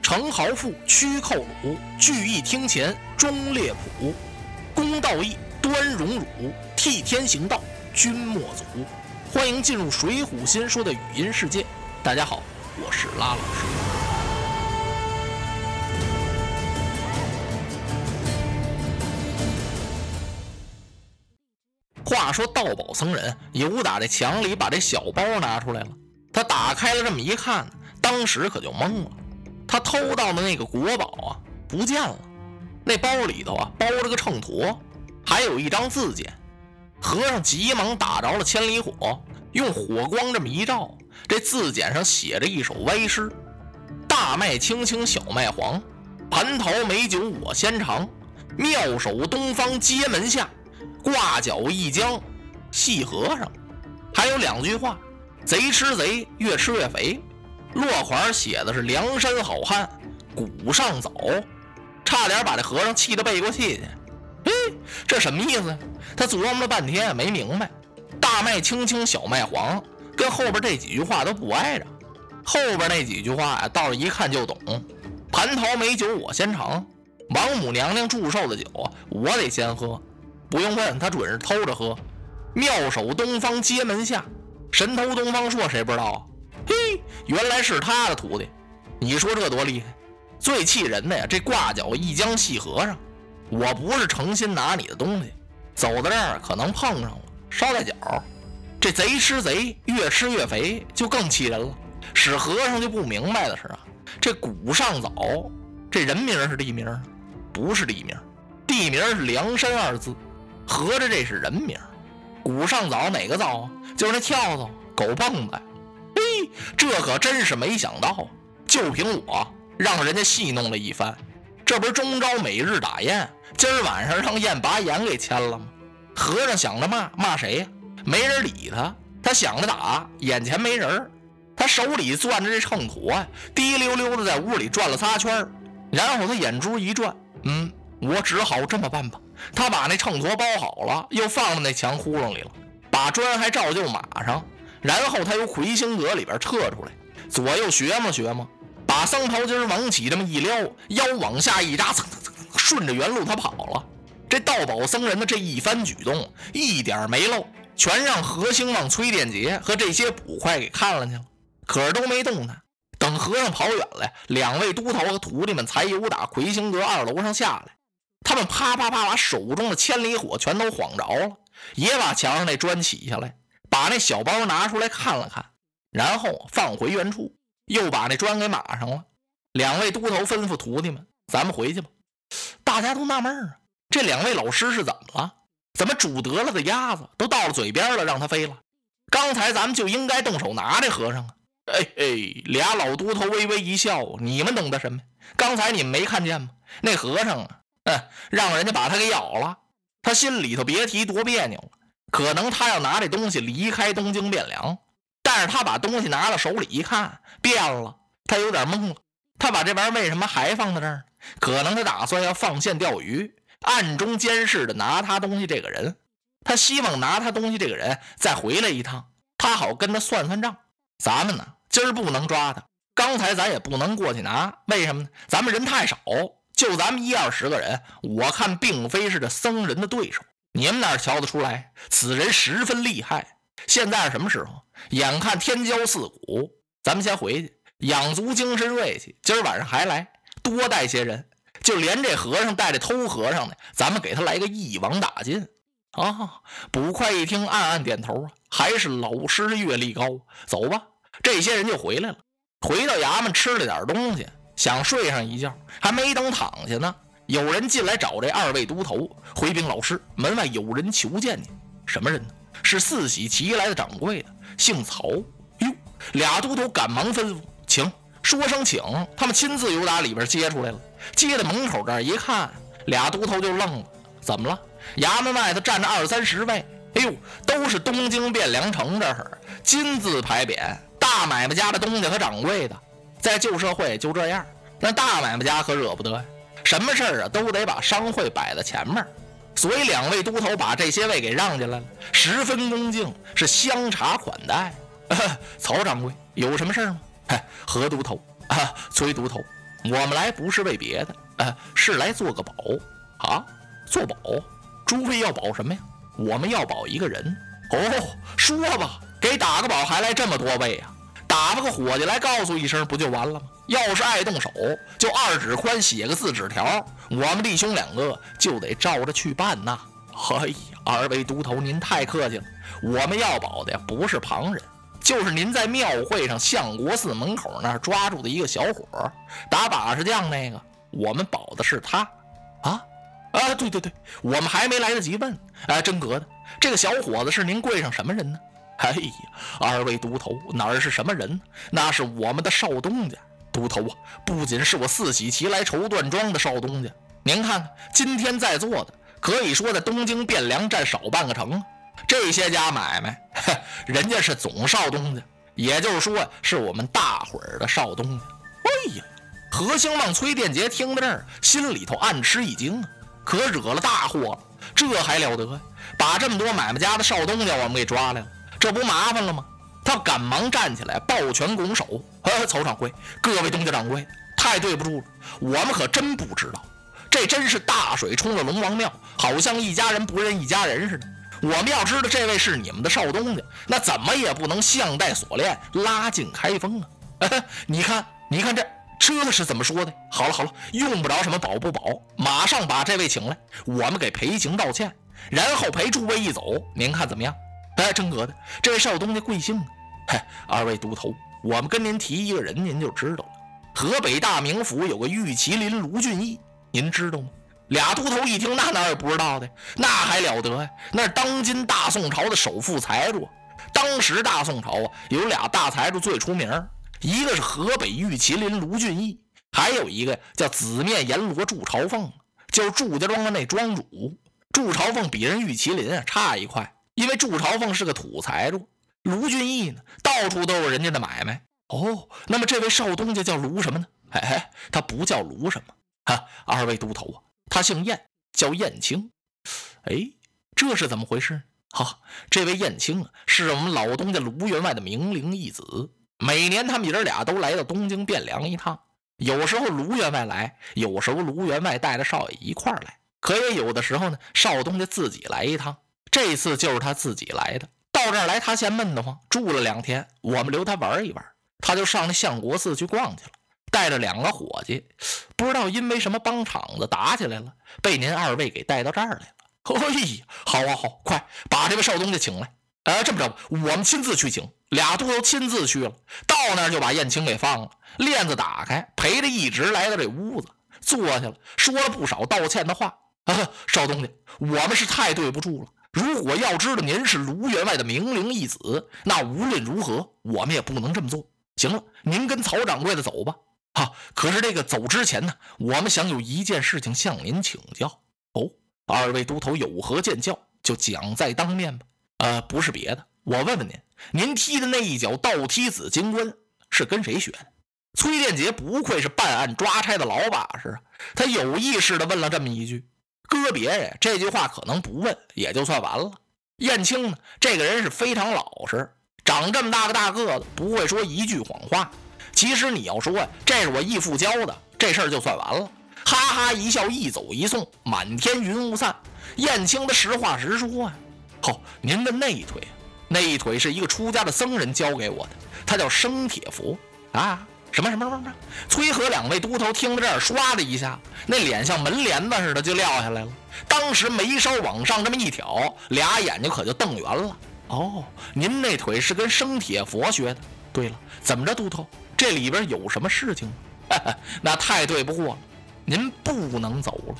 程豪富，屈寇虏，聚义厅前，忠烈谱，公道义，端荣辱，替天行道，君莫阻。欢迎进入《水浒新说》的语音世界。大家好，我是拉老师。话说道宝僧人由打这墙里把这小包拿出来了，他打开了这么一看，当时可就懵了。他偷到的那个国宝啊，不见了。那包里头啊，包着个秤砣，还有一张字简。和尚急忙打着了千里火，用火光这么一照，这字简上写着一首歪诗：“大麦青青小麦黄，蟠桃美酒我先尝。妙手东方街门下，挂角一江戏和尚。”还有两句话：“贼吃贼，越吃越肥。”落款写的是梁山好汉古上早，差点把这和尚气得背过气去。嘿，这什么意思？他琢磨了半天也没明白。大麦青青小麦黄，跟后边这几句话都不挨着。后边那几句话呀，倒是一看就懂。蟠桃美酒我先尝，王母娘娘祝寿的酒我得先喝。不用问，他准是偷着喝。妙手东方街门下，神偷东方朔谁不知道啊？嘿，原来是他的徒弟，你说这多厉害！最气人的呀，这挂角一江戏和尚，我不是诚心拿你的东西，走到这儿可能碰上了，捎带脚。这贼吃贼，越吃越肥，就更气人了。使和尚就不明白的是啊，这古上早这人名是地名，不是地名，地名是梁山二字，合着这是人名。古上早哪个早啊？就是那跳蚤、狗蹦子。嘿，这可真是没想到，就凭我让人家戏弄了一番，这不是中招每日打雁，今儿晚上让雁把眼给牵了吗？和尚想着骂骂谁呀？没人理他，他想着打，眼前没人他手里攥着这秤砣啊，滴溜溜的在屋里转了仨圈然后他眼珠一转，嗯，我只好这么办吧。他把那秤砣包好了，又放到那墙窟窿里了，把砖还照旧码上。然后他由魁星阁里边撤出来，左右学摸学摸，把僧袍筋往起这么一撩，腰往下一扎，蹭蹭蹭，顺着原路他跑了。这道宝僧人的这一番举动一点没漏，全让何兴旺、崔殿杰和这些捕快给看了去了，可是都没动弹。等和尚跑远了，两位都头和徒弟们才由打魁星阁二楼上下来。他们啪啪啪把手中的千里火全都晃着了，也把墙上那砖起下来。把那小包拿出来看了看，然后放回原处，又把那砖给码上了。两位都头吩咐徒弟们：“咱们回去吧。”大家都纳闷啊，这两位老师是怎么了？怎么煮得了的鸭子都到了嘴边了，让他飞了？刚才咱们就应该动手拿这和尚啊！哎哎，俩老都头微微一笑：“你们懂得什么？刚才你们没看见吗？那和尚啊，让人家把他给咬了，他心里头别提多别扭了。”可能他要拿这东西离开东京汴梁，但是他把东西拿到手里一看，变了，他有点懵了。他把这玩意儿为什么还放在这儿？可能他打算要放线钓鱼，暗中监视着拿他东西这个人。他希望拿他东西这个人再回来一趟，他好跟他算算账。咱们呢，今儿不能抓他，刚才咱也不能过去拿，为什么呢？咱们人太少，就咱们一二十个人，我看并非是这僧人的对手。你们哪瞧得出来？此人十分厉害。现在是什么时候？眼看天骄四鼓，咱们先回去养足精神锐气。今儿晚上还来，多带些人，就连这和尚带着偷和尚的，咱们给他来个一网打尽。啊！捕快一听，暗暗点头啊，还是老师阅历高。走吧，这些人就回来了。回到衙门吃了点东西，想睡上一觉，还没等躺下呢。有人进来找这二位都头回禀老师，门外有人求见你。什么人呢？是四喜齐来的掌柜的，姓曹。哟，俩都头赶忙吩咐，请说声请。他们亲自由打里边接出来了。接到门口这儿一看，俩都头就愣了。怎么了？衙门外头站着二三十位。哎呦，都是东京汴梁城这儿金字牌匾，大买卖家的东家和掌柜的，在旧社会就这样。那大买卖家可惹不得呀。什么事儿啊，都得把商会摆在前面。所以两位都头把这些位给让进来了，十分恭敬，是香茶款待。曹掌柜有什么事吗？何都头啊，崔都头，我们来不是为别的啊，是来做个保啊，做保。诸位要保什么呀？我们要保一个人。哦，说吧，给打个保还来这么多位呀？打发个伙计来告诉一声不就完了吗？要是爱动手，就二指宽写个字纸条，我们弟兄两个就得照着去办呐。哎呀，二位都头您太客气了，我们要保的不是旁人，就是您在庙会上相国寺门口那儿抓住的一个小伙，打把式将那个，我们保的是他。啊啊，对对对，我们还没来得及问，哎，真格的，这个小伙子是您柜上什么人呢？哎呀，二位都头哪儿是什么人？那是我们的少东家。都头啊，不仅是我四喜齐来绸缎庄的少东家，您看看今天在座的，可以说在东京汴梁占少半个城。这些家买卖，人家是总少东家，也就是说是我们大伙儿的少东家。哎呀，何兴旺、崔殿杰听到这儿，心里头暗吃一惊啊，可惹了大祸了。这还了得？把这么多买卖家的少东家我们给抓来了，这不麻烦了吗？他赶忙站起来，抱拳拱手：“呃，曹掌柜，各位东家掌柜，太对不住了，我们可真不知道，这真是大水冲了龙王庙，好像一家人不认一家人似的。我们要知道这位是你们的少东家，那怎么也不能项带锁链拉进开封啊！你看，你看这这是怎么说的？好了好了，用不着什么保不保，马上把这位请来，我们给赔情道歉，然后陪诸位一走，您看怎么样？”哎，真格的，这位少东家贵姓啊？嗨，二位都头，我们跟您提一个人，您就知道了。河北大名府有个玉麒麟卢俊义，您知道吗？俩都头一听，那哪有不知道的？那还了得呀！那是当今大宋朝的首富财主。当时大宋朝啊，有俩大财主最出名，一个是河北玉麒麟卢俊义，还有一个叫紫面阎罗祝朝凤，就是祝家庄的那庄主。祝朝凤比人玉麒麟啊差一块。因为祝朝凤是个土财主，卢俊义呢，到处都有人家的买卖。哦，那么这位少东家叫卢什么呢？嘿哎，他不叫卢什么啊？二位都头啊，他姓燕，叫燕青。哎，这是怎么回事？哈，这位燕青啊，是我们老东家卢员外的名伶义子。每年他们爷俩都来到东京汴梁一趟，有时候卢员外来，有时候卢员外带着少爷一块来，可也有的时候呢，少东家自己来一趟。这次就是他自己来的，到这儿来他嫌闷得慌，住了两天。我们留他玩一玩，他就上那相国寺去逛去了，带着两个伙计，不知道因为什么帮场子打起来了，被您二位给带到这儿来了。哎呀，好啊好，快把这位少东家请来。哎，这么着吧，我们亲自去请，俩都亲自去了，到那儿就把燕青给放了，链子打开，陪着一直来到这屋子，坐下了，说了不少道歉的话。啊，少东家，我们是太对不住了。如果要知道您是卢员外的名伶义子，那无论如何我们也不能这么做。行了，您跟曹掌柜的走吧。哈，可是这个走之前呢，我们想有一件事情向您请教。哦，二位都头有何见教，就讲在当面吧。呃，不是别的，我问问您，您踢的那一脚倒踢紫金冠是跟谁学的？崔殿杰不愧是办案抓差的老把式啊，他有意识的问了这么一句。搁别人这句话可能不问也就算完了。燕青呢，这个人是非常老实，长这么大个大个子，不会说一句谎话。其实你要说呀，这是我义父教的，这事儿就算完了。哈哈一笑，一走一送，满天云雾散。燕青的实话实说呀，好，您的那一腿，那一腿是一个出家的僧人教给我的，他叫生铁佛啊。什么什么什么什么？崔和两位都头听到这儿，唰的一下，那脸像门帘子似的就撂下来了。当时眉梢往上这么一挑，俩眼睛可就瞪圆了。哦，您那腿是跟生铁佛学的。对了，怎么着，都头？这里边有什么事情？那太对不过了，您不能走了。